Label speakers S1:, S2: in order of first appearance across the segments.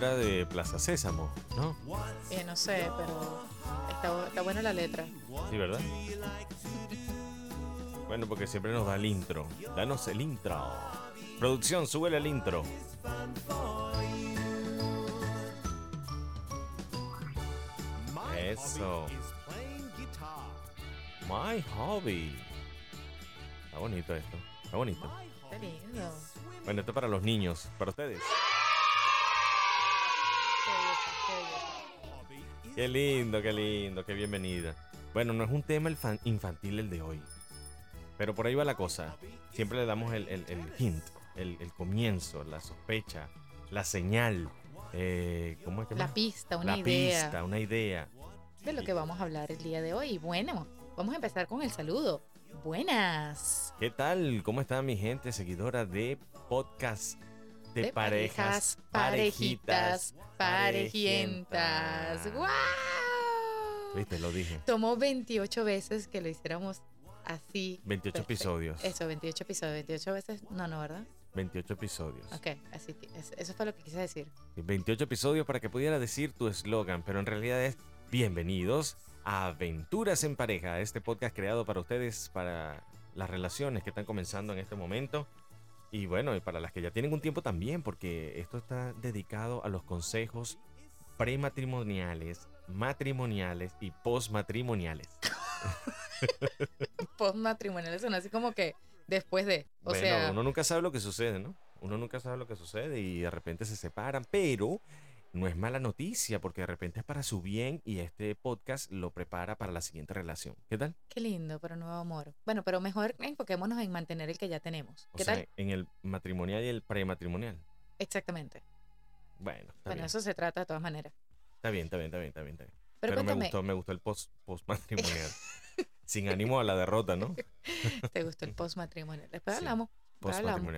S1: era de Plaza Sésamo, ¿no?
S2: Eh, no sé, pero está, está buena la letra.
S1: Sí, ¿verdad? Bueno, porque siempre nos da el intro. Danos el intro. Producción, súbele el intro. Eso. My hobby. Está bonito esto. Está bonito.
S2: Está lindo.
S1: Bueno, esto para los niños, para ustedes.
S2: Qué
S1: lindo, qué lindo, qué bienvenida. Bueno, no es un tema infantil el de hoy. Pero por ahí va la cosa. Siempre le damos el, el- el hint, el, el comienzo, la sospecha, la señal. eh, ¿Cómo es que
S2: La
S1: más?
S2: pista, una
S1: La
S2: idea
S1: pista, una idea.
S2: de lo que vamos a hablar el día de hoy. Bueno, vamos a empezar con el saludo. Buenas.
S1: ¿Qué tal? ¿Cómo está mi gente seguidora de podcast de,
S2: De
S1: parejas,
S2: parejitas,
S1: parejientas?
S2: ¡Guau!
S1: Viste, lo dije.
S2: Tomó 28 veces que lo hiciéramos así.
S1: 28
S2: Perfecto.
S1: episodios.
S2: Eso, 28 episodios. 28 veces. No, no, ¿verdad?
S1: 28 episodios.
S2: Ok, así. que- es- Eso fue lo que quise decir.
S1: 28 episodios para que pudiera decir tu eslogan, pero en realidad es bienvenidos a Aventuras en Pareja, este podcast creado para ustedes, para las relaciones que están comenzando en este momento. Y bueno, y para las que ya tienen un tiempo también, porque esto está dedicado a los consejos prematrimoniales, matrimoniales y postmatrimoniales.
S2: Postmatrimonial, eso no así como que después de. O
S1: bueno,
S2: sea,
S1: uno nunca sabe lo que sucede, ¿no? Uno nunca sabe lo que sucede y de repente se separan, pero no es mala noticia porque de repente es para su bien y este podcast lo prepara para la siguiente relación. ¿Qué tal?
S2: qué lindo, pero nuevo amor. Bueno, pero mejor enfoquémonos en mantener el que ya tenemos.
S1: O
S2: ¿Qué
S1: sea,
S2: tal?
S1: en el matrimonial y el prematrimonial.
S2: Exactamente.
S1: Bueno, está
S2: bueno,
S1: bien.
S2: eso se trata de todas maneras.
S1: Está bien, está bien, está bien, está bien, está bien.
S2: Pero,
S1: Pero, me gustó, me gustó el post postmatrimonial. Sin ánimo a la derrota, ¿no?
S2: ¿te gustó el postmatrimonial? Después
S1: Sí,
S2: hablamos. después hablamos.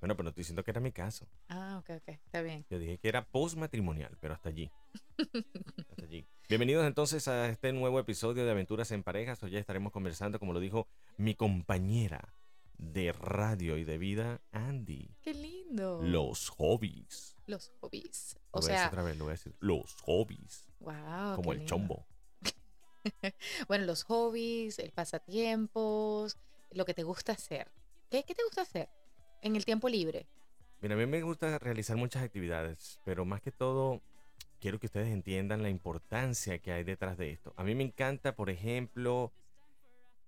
S1: Bueno, pero estoy diciendo que era mi caso.
S2: Ah, ok, ok, está bien.
S1: Yo dije que era postmatrimonial, pero hasta allí. hasta allí. Bienvenidos entonces a este nuevo episodio de Aventuras en Parejas. Hoy ya estaremos conversando, como lo dijo mi compañera de radio y de vida, Andy.
S2: Qué lindo.
S1: Los hobbies.
S2: Los hobbies.
S1: Lo
S2: O
S1: voy a decir
S2: sea,
S1: otra vez, lo voy a decir. Los hobbies.
S2: wow.
S1: como el chombo.
S2: Bueno, los hobbies, el pasatiempos, lo que te gusta hacer. ¿Qué, qué te gusta hacer en el tiempo libre?
S1: Mira, a mí me gusta realizar muchas actividades, pero más que todo quiero que ustedes entiendan la importancia que hay detrás de esto. A mí me encanta, por ejemplo,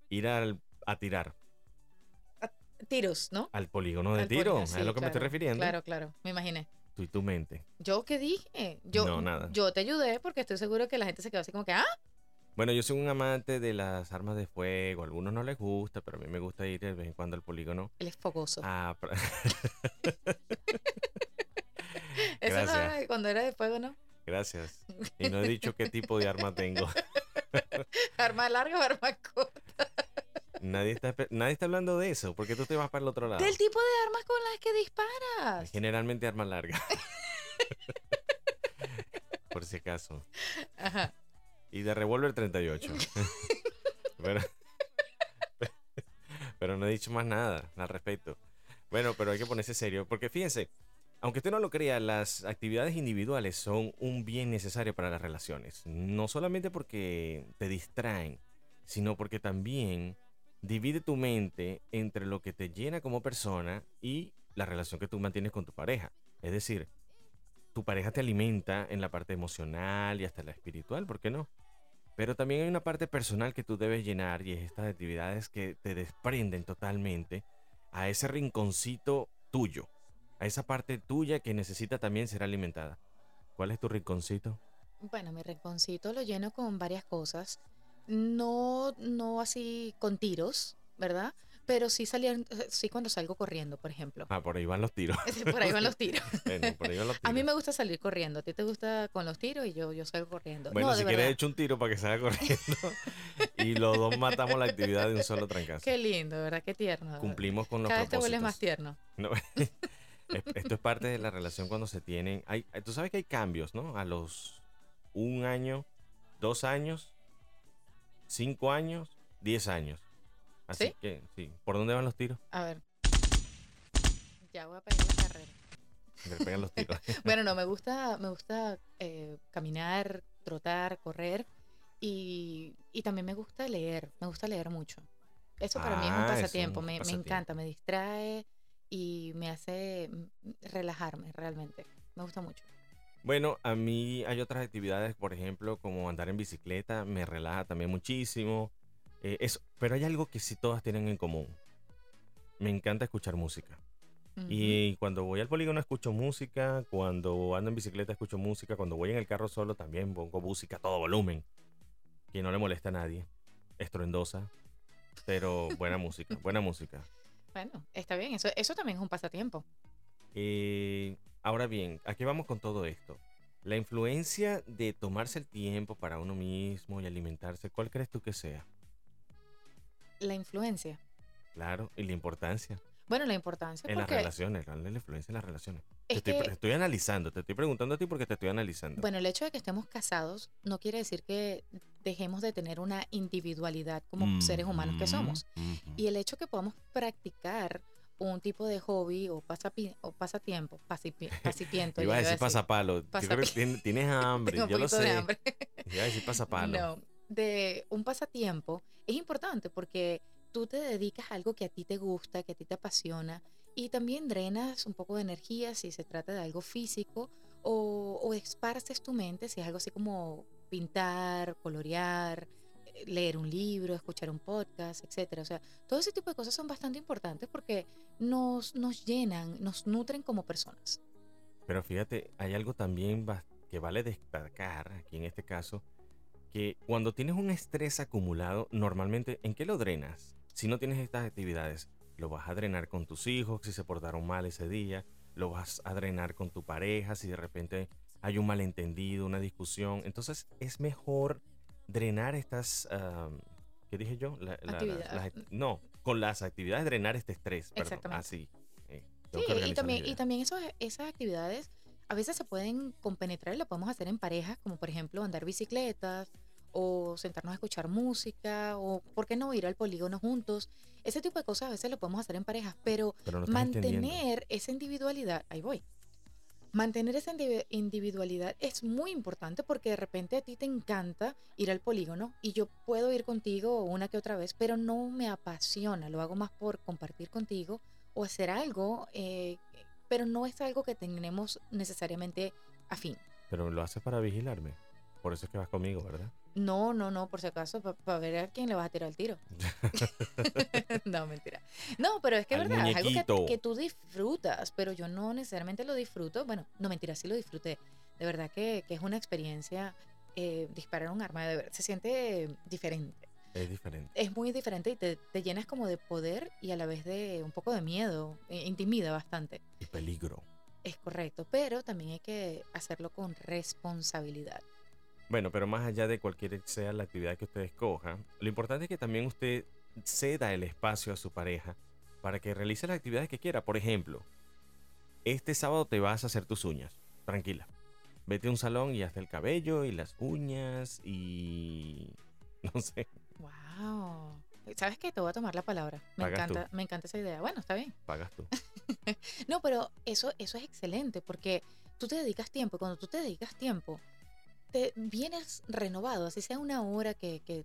S1: ir al- a tirar
S2: Tiros, ¿no?
S1: al polígono de
S2: Al
S1: tiro.
S2: polígono,
S1: es lo que me estoy
S2: claro,
S1: refiriendo.
S2: Claro, claro, me imaginé.
S1: Tú y tu mente.
S2: ¿Yo qué dije? Yo,
S1: No, nada.
S2: Yo te ayudé porque estoy seguro que la gente se quedó así como que, ah,
S1: Bueno, yo soy un amante de las armas de fuego. A algunos no les gusta, pero a mí me gusta ir de vez en cuando al polígono.
S2: él es fogoso.
S1: a pra-
S2: Eso no cuando era de fuego, ¿no?
S1: Gracias. Y no he dicho qué tipo de arma tengo.
S2: Arma larga o arma corta.
S1: Nadie está, nadie está hablando de eso. porque tú te vas para el otro lado?
S2: Del tipo de armas con las que disparas.
S1: Generalmente arma larga. Por si acaso.
S2: Ajá.
S1: Y de revólver 38. pero, pero no he dicho más nada al respecto. Bueno, pero hay que ponerse serio. Porque fíjense, aunque usted no lo crea, las actividades individuales son un bien necesario para las relaciones. No solamente porque te distraen, sino porque también divide tu mente entre lo que te llena como persona y la relación que tú mantienes con tu pareja. Es decir, tu pareja te alimenta en la parte emocional y hasta la espiritual, ¿por qué no? Pero también hay una parte personal que tú debes llenar y es estas actividades que te desprenden totalmente a ese rinconcito tuyo, a esa parte tuya que necesita también ser alimentada. ¿Cuál es tu rinconcito?
S2: Bueno, mi rinconcito lo lleno con varias cosas. No, no así con tiros, ¿verdad? Pero sí salían, sí cuando salgo corriendo, por ejemplo.
S1: Ah, por ahí van los tiros.
S2: Por ahí van los tiros.
S1: Bueno, por ahí van los tiros.
S2: A mí me gusta salir corriendo. A ti te gusta con los tiros y yo, yo salgo corriendo.
S1: Bueno,
S2: no,
S1: si quieres
S2: verdad.
S1: echo un tiro para que salga corriendo y los dos matamos la actividad de un solo trancazo.
S2: Qué lindo, ¿verdad? Qué tierno.
S1: Cumplimos con los
S2: Cada vez te
S1: propósitos.
S2: vuelves más tierno.
S1: No, es- Esto es parte de la relación cuando se tienen. Hay, tú sabes que hay cambios, ¿no? A los un año, dos años, cinco años, diez años. Así
S2: ¿Sí?
S1: que, sí. ¿Por dónde van los tiros?
S2: A ver. Ya voy a pedir la carrera.
S1: Me pegan los tiros.
S2: Bueno, no, me gusta, me gusta eh, caminar, trotar, correr y, y también me gusta leer, me gusta leer mucho. Eso para mí es un
S1: Ah, es
S2: pasatiempo,
S1: un
S2: me, me
S1: pasatiempo.
S2: encanta, me distrae y me hace relajarme realmente. Me gusta mucho.
S1: Bueno, a mí hay otras actividades, por ejemplo, como andar en bicicleta, me relaja también muchísimo. Eh, eso, pero hay algo que sí todas tienen en común. Me encanta escuchar música. Y cuando voy al polígono escucho música, cuando ando en bicicleta escucho música, cuando voy en el carro solo también pongo música a todo volumen, que no le molesta a nadie, estruendosa, pero buena música, buena música.
S2: Bueno, está bien, eso, eso también es un pasatiempo.
S1: Eh, ahora bien, ¿a qué vamos con todo esto? La influencia de tomarse el tiempo para uno mismo y alimentarse, ¿cuál crees tú que sea?
S2: La influencia.
S1: Claro, y la importancia
S2: Bueno, la importancia
S1: en las relaciones, la, la influencia en las relaciones. Te
S2: es
S1: estoy,
S2: que
S1: te estoy analizando, te estoy preguntando a ti porque te estoy analizando.
S2: Bueno, el hecho de que estemos casados no quiere decir que dejemos de tener una individualidad como seres humanos que somos.
S1: Ujú.
S2: Y el hecho que podamos practicar un tipo de hobby o, pasapi- o pasatiempo, pasipi- pasatiempo,
S1: Iba a decir pasapalo. Tienes hambre, yo lo sé. Iba a decir pasapalo.
S2: No, de un pasatiempo es importante porque tú te dedicas a algo que a ti te gusta, que a ti te apasiona y también drenas un poco de energía si se trata de algo físico o, o esparces tu mente si es algo así como pintar, colorear, eh, leer un libro, escuchar un podcast, etcétera. O sea, todo ese tipo de cosas son bastante importantes porque nos, nos llenan, nos nutren como personas.
S1: Pero fíjate, hay algo también que vale destacar aquí en este caso, que cuando tienes un estrés acumulado, normalmente, ¿en qué lo drenas? Si no tienes estas actividades, lo vas a drenar con tus hijos si se portaron mal ese día, lo vas a drenar con tu pareja si de repente hay un malentendido, una discusión. Entonces es mejor drenar estas, am, ¿qué dije yo? La- las- act- no, con las actividades drenar este estrés. Perdón.
S2: Exactamente.
S1: Así. eh,
S2: Sí, y también, y también esas actividades a veces se pueden compenetrar y lo podemos hacer en pareja, como por ejemplo andar bicicletas o sentarnos a escuchar música o, ¿por qué no ir al polígono juntos? Ese tipo de cosas a veces lo podemos hacer en pareja, pero
S1: Pero
S2: mantener esa individualidad, ahí voy. Mantener esa indivi- individualidad es muy importante porque de repente a ti te encanta ir al polígono y yo puedo ir contigo una que otra vez, pero no me apasiona, lo hago más por compartir contigo o hacer algo, eh, pero no es algo que tenemos necesariamente afín.
S1: Pero lo haces para vigilarme. Por eso es que vas conmigo, ¿verdad?
S2: No, no, no, por si acaso, para ver a quién le vas a tirar el tiro. no, mentira. No, pero es que es verdad, es algo que, que tú disfrutas, pero yo no necesariamente lo disfruto. Bueno, no, mentira, sí lo disfruté. De verdad que, que es una experiencia eh, disparar un arma, de verdad, se siente diferente.
S1: Es diferente.
S2: Es muy diferente y te, te llenas como de poder y a la vez de un poco de miedo, eh, intimida bastante.
S1: Y peligro.
S2: Es correcto, pero también hay que hacerlo con responsabilidad.
S1: Bueno, pero más allá de cualquier sea la actividad que usted escoja, lo importante es que también usted ceda el espacio a su pareja para que realice las actividades que quiera. Por ejemplo, este sábado te vas a hacer tus uñas. Tranquila. Vete a un salón y hazte el cabello y las uñas y... No sé,
S2: Wow. ¿Sabes qué? Te voy a tomar la palabra. Me
S1: Pagas tú.
S2: encanta, me encanta esa idea. Bueno, está bien.
S1: pagas tú.
S2: No, pero eso, eso es excelente porque tú te dedicas tiempo y cuando tú te dedicas tiempo, te vienes renovado, así sea una hora que, que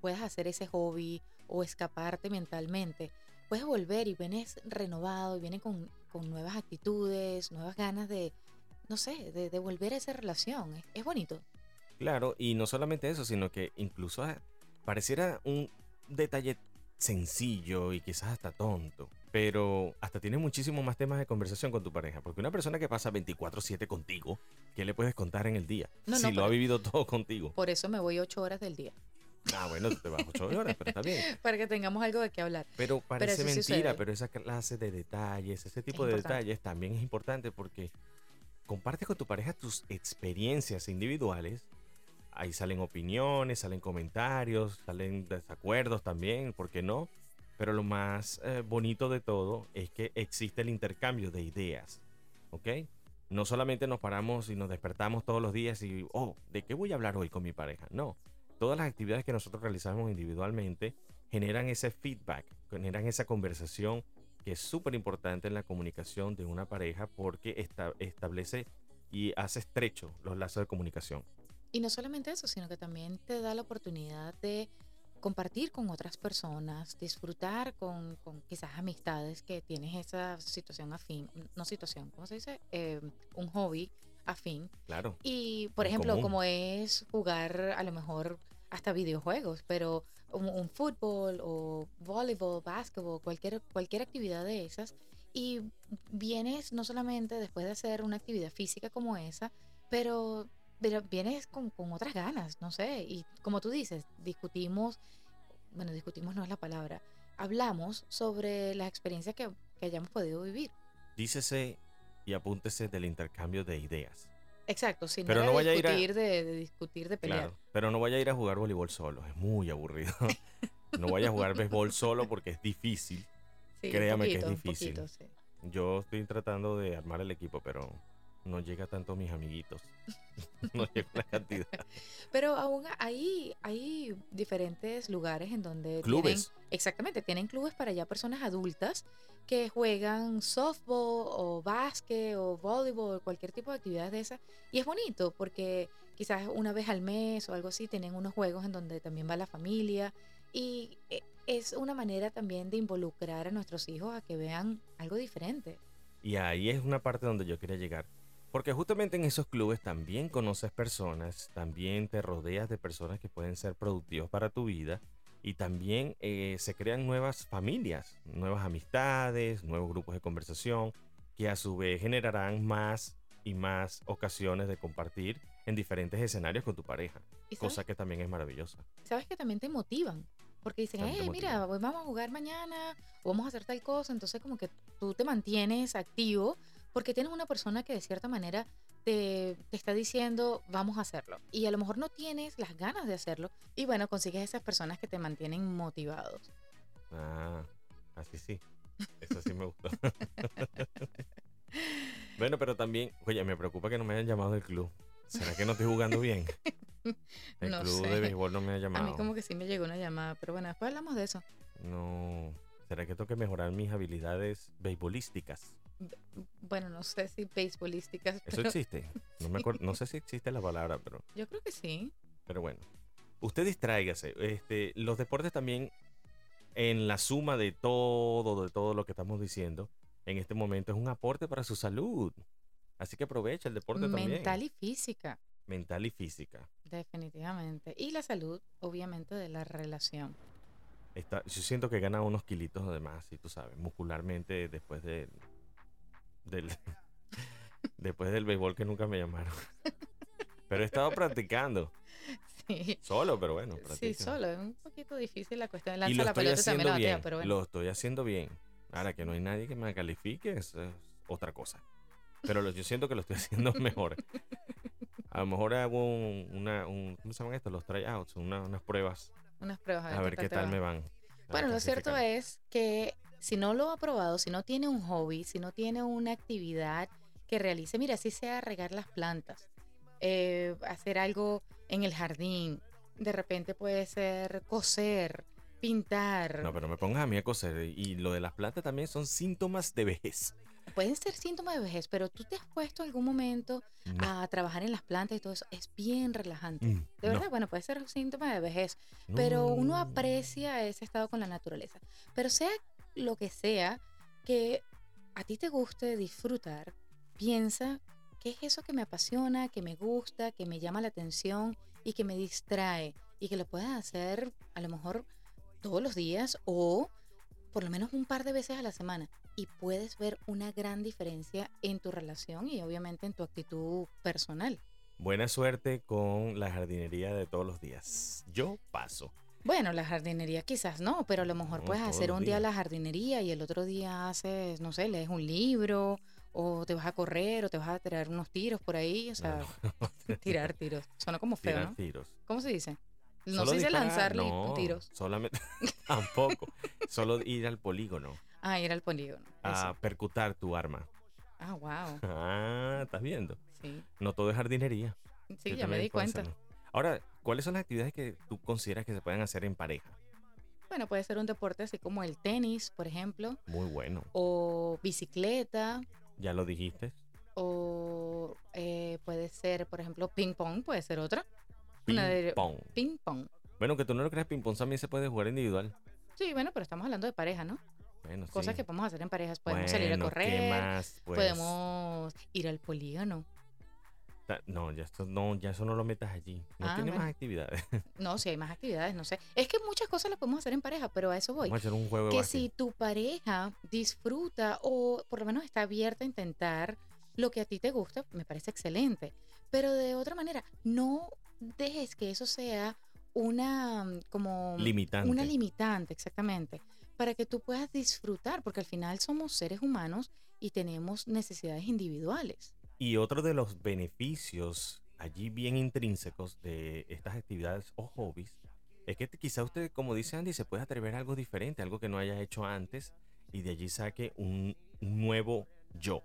S2: puedas hacer ese hobby o escaparte mentalmente, puedes volver y vienes renovado y vienes con, con nuevas actitudes, nuevas ganas de, no sé, de, volver a esa relación. Es, es bonito.
S1: Claro, y no solamente eso, sino que incluso ah, pareciera un detalle sencillo y quizás hasta tonto, pero hasta tienes muchísimos más temas de conversación con tu pareja, porque una persona que pasa 24/7 contigo, ¿qué le puedes contar en el día?
S2: No,
S1: si
S2: no,
S1: lo ha vivido todo contigo.
S2: Por eso me voy ocho horas del día,
S1: Ah, bueno, tú te vas 8 horas, pero está bien.
S2: para que tengamos algo de qué hablar.
S1: Pero parece mentira, pero esa clase de detalles, ese tipo
S2: Es
S1: de
S2: importante.
S1: detalles también es importante porque compartes con tu pareja tus experiencias individuales. Ahí salen opiniones, salen comentarios, salen desacuerdos también, ¿por qué no? Pero lo más eh, bonito de todo es que existe el intercambio de ideas, ¿ok? No solamente nos paramos y nos despertamos todos los días y, oh, ¿de qué voy a hablar hoy con mi pareja? No, todas las actividades que nosotros realizamos individualmente generan ese feedback, generan esa conversación que es súper importante en la comunicación de una pareja porque esta- establece y hace estrecho los lazos de comunicación.
S2: Y no solamente eso, sino que también te da la oportunidad de compartir con otras personas, disfrutar con, con quizás amistades que tienes esa situación afín, no situación, ¿cómo se dice? Eh, un hobby afín.
S1: Claro.
S2: Y, por ejemplo,
S1: común.
S2: como es jugar a lo mejor hasta videojuegos, pero un, un fútbol o voleibol, básquetbol, cualquier, cualquier actividad de esas. Y vienes no solamente después de hacer una actividad física como esa, pero, pero vienes con, con otras ganas, no sé. Y como tú dices, discutimos, bueno, discutimos no es la palabra, hablamos sobre las experiencias que, que hayamos podido vivir.
S1: Dícese y apúntese del intercambio de ideas.
S2: Exacto, sin
S1: Pero no vaya a ir a-
S2: discutir, de, de discutir, de pelear.
S1: Claro. Pero no vaya a ir a jugar voleibol solo, es muy aburrido. no vaya a jugar béisbol solo porque es difícil.
S2: Sí,
S1: Créame que es difícil.
S2: poquito, sí.
S1: Yo estoy tratando de armar el equipo, pero no llega tanto mis amiguitos. no llega la cantidad.
S2: Pero aún hay, hay diferentes lugares en donde
S1: Clubes.
S2: tienen, exactamente, tienen clubes para ya personas adultas que juegan softball o básquet o voleibol, cualquier tipo de actividad de esas. Y es bonito porque quizás una vez al mes o algo así tienen unos juegos en donde también va la familia. Y eh, es una manera también de involucrar a nuestros hijos a que vean algo diferente.
S1: Y ahí es una parte donde yo quería llegar. Porque justamente en esos clubes también conoces personas, también te rodeas de personas que pueden ser productivos para tu vida y también eh, se crean nuevas familias, nuevas amistades, nuevos grupos de conversación que a su vez generarán más y más ocasiones de compartir en diferentes escenarios con tu pareja,
S2: ¿Y sabes,
S1: cosa que también es maravillosa.
S2: sabes que también te motivan. Porque dicen, hey, mira, hoy vamos a jugar mañana, o vamos a hacer tal cosa. Entonces, como que tú te mantienes activo porque tienes una persona que de cierta manera te, te está diciendo, vamos a hacerlo. Y a lo mejor no tienes las ganas de hacerlo. Y bueno, consigues esas personas que te mantienen motivados.
S1: Ah, así sí. Eso sí me gustó. bueno, pero también, oye, me preocupa que no me hayan llamado del club. ¿Será que no estoy jugando bien? El
S2: No
S1: club
S2: sé.
S1: de béisbol no me ha
S2: A
S1: llamado.
S2: mí como que sí me llegó una llamada, pero bueno, después hablamos de eso.
S1: No. ¿Será que tengo que mejorar mis habilidades beisbolísticas?
S2: Bueno, no sé si beisbolísticas,
S1: ¿Eso
S2: pero
S1: existe? No, me acuerdo, no sé si existe la palabra, pero,
S2: yo creo que sí.
S1: pero bueno. Usted distráigase. Este, los deportes también, en la suma de todo, de todo lo que estamos diciendo, en este momento es un aporte para su salud. Así que aprovecha el deporte también.
S2: Mental y física.
S1: mental y física.
S2: Definitivamente. Y la salud, obviamente, de la relación.
S1: Está, yo siento que gana unos kilitos de más, y tú sabes, muscularmente después de, del después del béisbol que nunca me llamaron. Pero he estado practicando,
S2: Sí,
S1: solo, pero bueno,
S2: sí, solo. Es un poquito difícil la cuestión.
S1: Y lo
S2: la
S1: estoy
S2: pelota y también
S1: haciendo
S2: la
S1: bien,
S2: pero bueno.
S1: lo estoy haciendo bien. Ahora que no hay nadie que me califique, eso es otra cosa. Pero lo- yo siento que lo estoy haciendo mejor. A lo mejor hago un, una, un, ¿cómo se llaman estos? Los tryouts, una- unas pruebas.
S2: Unas pruebas.
S1: A ver qué tal me van.
S2: Bueno, lo cierto es que si no lo ha probado, si no tiene un hobby, si no tiene una actividad que realice, mira, así sea regar las plantas, eh, hacer algo en el jardín, de repente puede ser coser, pintar,
S1: No, pero me pongas a mí a coser. Y lo de las plantas también son síntomas de vejez.
S2: pueden ser síntomas de vejez, pero tú te has puesto algún momento
S1: No,
S2: a trabajar en las plantas y todo eso, es bien relajante.
S1: mm,
S2: De
S1: no,
S2: verdad, bueno, puede ser síntomas de vejez, pero
S1: no.
S2: uno aprecia ese estado con la naturaleza. Pero sea lo que sea que a ti te guste disfrutar, piensa qué es eso que me apasiona, que me gusta, que me llama la atención y que me distrae y que lo puedas hacer a lo mejor todos los días o por lo menos un par de veces a la semana y puedes ver una gran diferencia en tu relación y obviamente en tu actitud personal.
S1: Buena suerte con la jardinería de todos los días. Yo paso.
S2: Bueno, la jardinería quizás no, pero a lo mejor
S1: No,
S2: puedes hacer un día la jardinería y el otro día haces, no sé, lees un libro o te vas a correr o te vas a tirar unos tiros por ahí, o sea, tirar tiros. Suena como feo,
S1: Tirar
S2: ¿no?
S1: tiros.
S2: ¿Cómo se dice? No
S1: Solo
S2: se dice
S1: disparar,
S2: lanzar li-
S1: no,
S2: tiros.
S1: Solamente, tampoco. Solo ir al polígono
S2: Ah, ir al polígono.
S1: a
S2: eso.
S1: percutar tu arma.
S2: Ah, wow.
S1: Ah, estás viendo.
S2: Sí,
S1: No todo es jardinería.
S2: sí
S1: Yo
S2: ya me di cuenta.
S1: Ahora, ¿cuáles son las actividades que tú consideras que se pueden hacer en pareja?
S2: Bueno, puede ser un deporte así como el tenis, por ejemplo,
S1: Muy bueno.
S2: o bicicleta,
S1: Ya lo dijiste.
S2: o eh, puede ser, por ejemplo, ping pong, puede ser otra. Una
S1: Ping
S2: de-
S1: pong.
S2: Ping pong.
S1: Bueno, que tú no lo creas, ping pong también se puede jugar individual.
S2: Sí, bueno, pero estamos hablando de pareja, ¿no?
S1: Bueno,
S2: Cosas
S1: sí.
S2: que podemos hacer en parejas. Podemos salir a
S1: Bueno, ¿qué
S2: correr,
S1: más? Pues,
S2: podemos ir al polígono.
S1: No, ya esto no, ya eso no lo metas allí. No
S2: Ah,
S1: tiene
S2: bueno.
S1: más actividades.
S2: No, si hay más actividades, no sé. Es que muchas cosas las podemos hacer en pareja, pero a eso voy.
S1: Vamos a hacer un juego
S2: que si tu pareja disfruta o por lo menos está abierta a intentar lo que a ti te gusta, me parece excelente. Pero de otra manera, no dejes que eso sea una como
S1: Limitante.
S2: una limitante, exactamente, para que tú puedas disfrutar, porque al final somos seres humanos y tenemos necesidades individuales.
S1: Y otro de los beneficios allí bien intrínsecos de estas actividades o hobbies es que quizá usted, como dice Andy, se puede atrever a algo diferente, algo que no haya hecho antes y de allí saque un nuevo yo.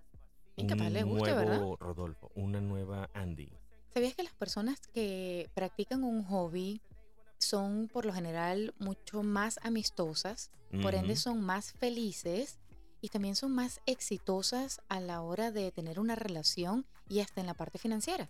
S2: Y capaz
S1: un
S2: le guste,
S1: nuevo
S2: ¿verdad?
S1: Rodolfo, una nueva Andy.
S2: ¿Sabías que las personas que practican un hobby son por lo general mucho más amistosas, por ende son más felices y también son más exitosas a la hora de tener una relación y hasta en la parte financiera?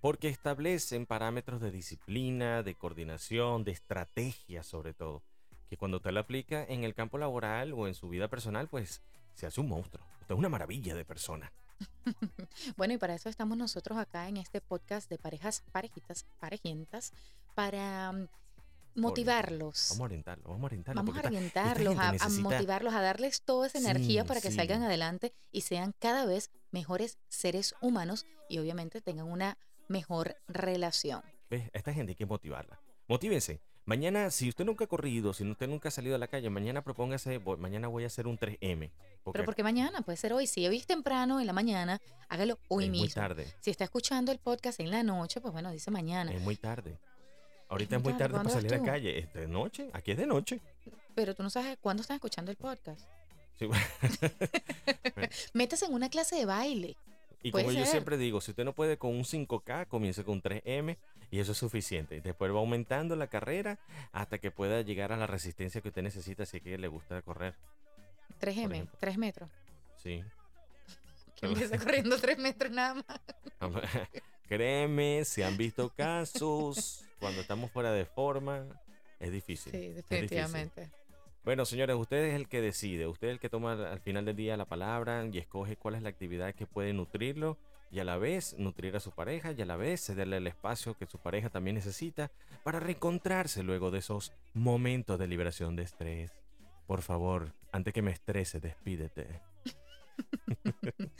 S1: Porque establecen parámetros de disciplina, de coordinación, de estrategia sobre todo, que cuando usted lo aplica en el campo laboral o en su vida personal, pues se hace un monstruo. Usted es una maravilla de persona.
S2: Bueno, y para eso estamos nosotros acá en este podcast de parejas, parejitas, parejientas, para mm, motivarlos.
S1: Vamos a orientarlo, vamos a orientarlo.
S2: Vamos a orientarlos, a, a motivarlos, a darles toda esa energía
S1: Sí,
S2: para que
S1: sí.
S2: salgan adelante y sean cada vez mejores seres humanos y obviamente tengan una mejor relación.
S1: ¿Ves? A esta gente hay que motivarla. Motívense. Mañana, si usted nunca ha corrido, si usted nunca ha salido a la calle, mañana propóngase, voy- mañana voy a hacer un 3M. Porque
S2: Pero porque mañana, puede ser hoy. Si hoy es temprano, en la mañana, hágalo hoy
S1: es
S2: mismo.
S1: muy tarde.
S2: Si está escuchando el podcast en la noche, pues bueno, dice mañana.
S1: Es muy tarde. Ahorita es muy
S2: tarde.
S1: para
S2: ¿Cuándo
S1: salir a la calle. Es de noche. Aquí es de noche.
S2: Pero tú no sabes cuándo estás escuchando el podcast.
S1: Sí.
S2: Métase en una clase de baile.
S1: Y como yo siempre digo, si usted no puede con un 5K, comience con 3M y eso es suficiente. Después va aumentando la carrera hasta que pueda llegar a la resistencia que usted necesita si es que le gusta correr.
S2: 3M,
S1: ejemplo.
S2: 3 metros.
S1: Sí.
S2: Que empieza corriendo 3 metros nada más.
S1: Créeme, se han visto casos cuando estamos fuera de forma. Es difícil.
S2: Sí,
S1: difícil.
S2: definitivamente.
S1: Bueno, señores, usted es el que decide, usted es el que toma al al final del día la palabra y escoge cuál es la actividad que puede nutrirlo y a la vez nutrir a su pareja y a la vez cederle el espacio que su pareja también necesita para reencontrarse luego de esos momentos de liberación de estrés. Por favor, antes que me estrese, despídete.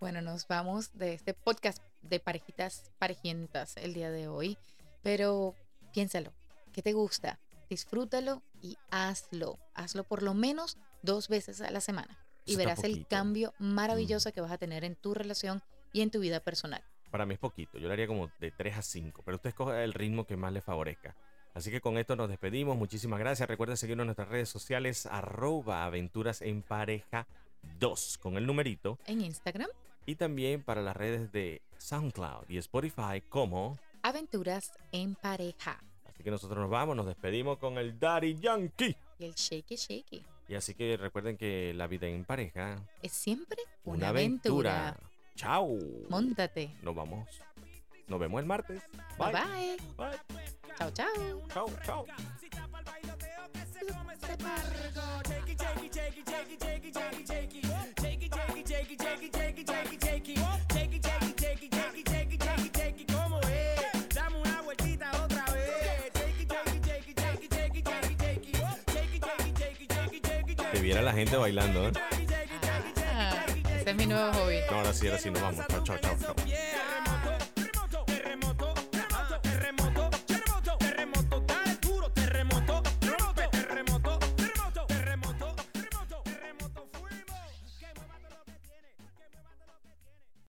S2: Bueno, nos vamos de este podcast de parejitas parejientas el día de hoy. Pero piénsalo, ¿qué te gusta? Disfrútalo y hazlo. Hazlo por lo menos dos veces a la semana. Y
S1: está
S2: verás el cambio maravilloso que vas a tener en tu relación y en tu vida personal.
S1: Para mí es poquito, yo lo haría como de 3 a 5, pero usted escoge el ritmo que más le favorezca. Así que con esto nos despedimos, muchísimas gracias. Recuerda seguirnos en nuestras redes sociales, arroba aventuras en pareja 2 con el numerito.
S2: En Instagram,
S1: Y también para las redes de SoundCloud y Spotify como...
S2: Aventuras en Pareja.
S1: Así que nosotros nos vamos, nos despedimos con el Daddy Yankee.
S2: Y el Shaky Shaky
S1: Y así que recuerden que la vida en pareja,
S2: es siempre una,
S1: una
S2: aventura.
S1: aventura. Chao.
S2: Móntate.
S1: Nos vamos. Nos vemos el martes.
S2: Bye
S1: Bye.
S2: bye.
S1: Bye.
S2: Chao, chao.
S1: Chao, chao. La gente bailando, ¿eh?
S2: Ah, ese es mi nuevo hobby.
S1: No, ahora sí, ahora sí nos vamos. Chao, chao, chao, chao.